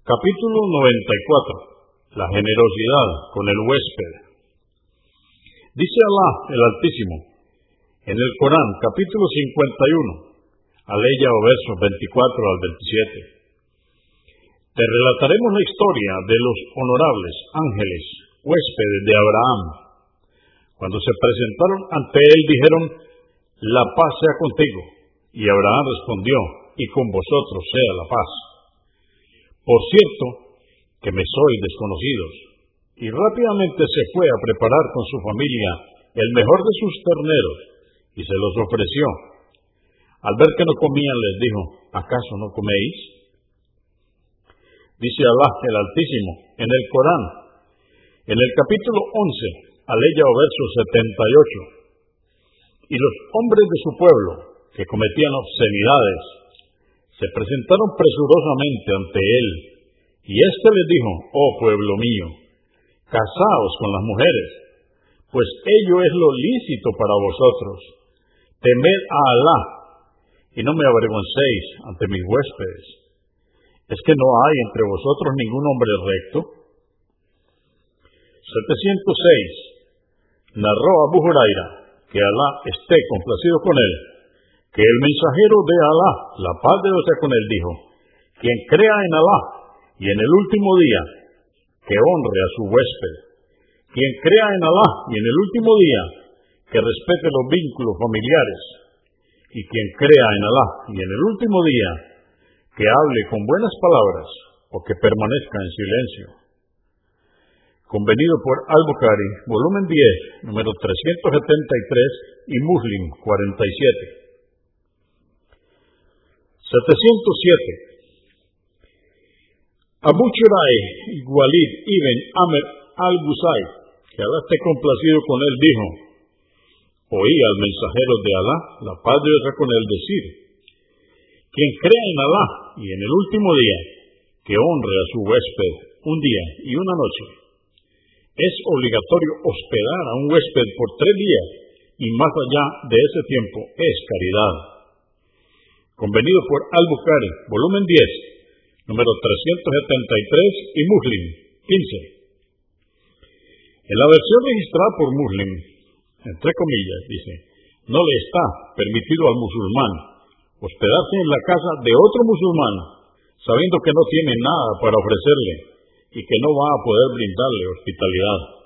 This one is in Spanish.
Capítulo 94. La generosidad con el huésped. Dice Alá el Altísimo en el Corán, capítulo 51, aleya o versos 24 al 27. Te relataremos la historia de los honorables ángeles, huéspedes de Abraham. Cuando se presentaron ante él dijeron, la paz sea contigo. Y Abraham respondió, y con vosotros sea la paz. Por cierto, que me sois desconocidos. Y rápidamente se fue a preparar con su familia el mejor de sus terneros y se los ofreció. Al ver que no comían les dijo, ¿acaso no coméis? Dice Alá el Altísimo en el Corán, en el capítulo 11, aleya o verso 78. Y los hombres de su pueblo, que cometían obscenidades, se presentaron presurosamente ante él, y éste les dijo, oh pueblo mío, casaos con las mujeres, pues ello es lo lícito para vosotros. Temed a Alá, y no me avergoncéis ante mis huéspedes. ¿Es que no hay entre vosotros ningún hombre recto? 706. Narró Abu Huraira, que Alá esté complacido con él, que el mensajero de Alá, la paz de Dios con él, dijo, quien crea en Alá y en el último día, que honre a su huésped. Quien crea en Alá y en el último día, que respete los vínculos familiares. Y quien crea en Alá y en el último día, que hable con buenas palabras o que permanezca en silencio. Convenido por Al-Bukhari, volumen 10, número 373 y Muslim 47. 707. Abu Churay Walid ibn Amr al-Gusay, que Alá esté complacido con él, dijo, oí al mensajero de Alá, la paz de con él, decir, quien crea en Alá y en el último día, que honre a su huésped un día y una noche. Es obligatorio hospedar a un huésped por tres días y más allá de ese tiempo es caridad convenido por Al-Bukhari, volumen 10, número 373 y Muslim 15. En la versión registrada por Muslim, entre comillas, dice, no le está permitido al musulmán hospedarse en la casa de otro musulmán, sabiendo que no tiene nada para ofrecerle y que no va a poder brindarle hospitalidad.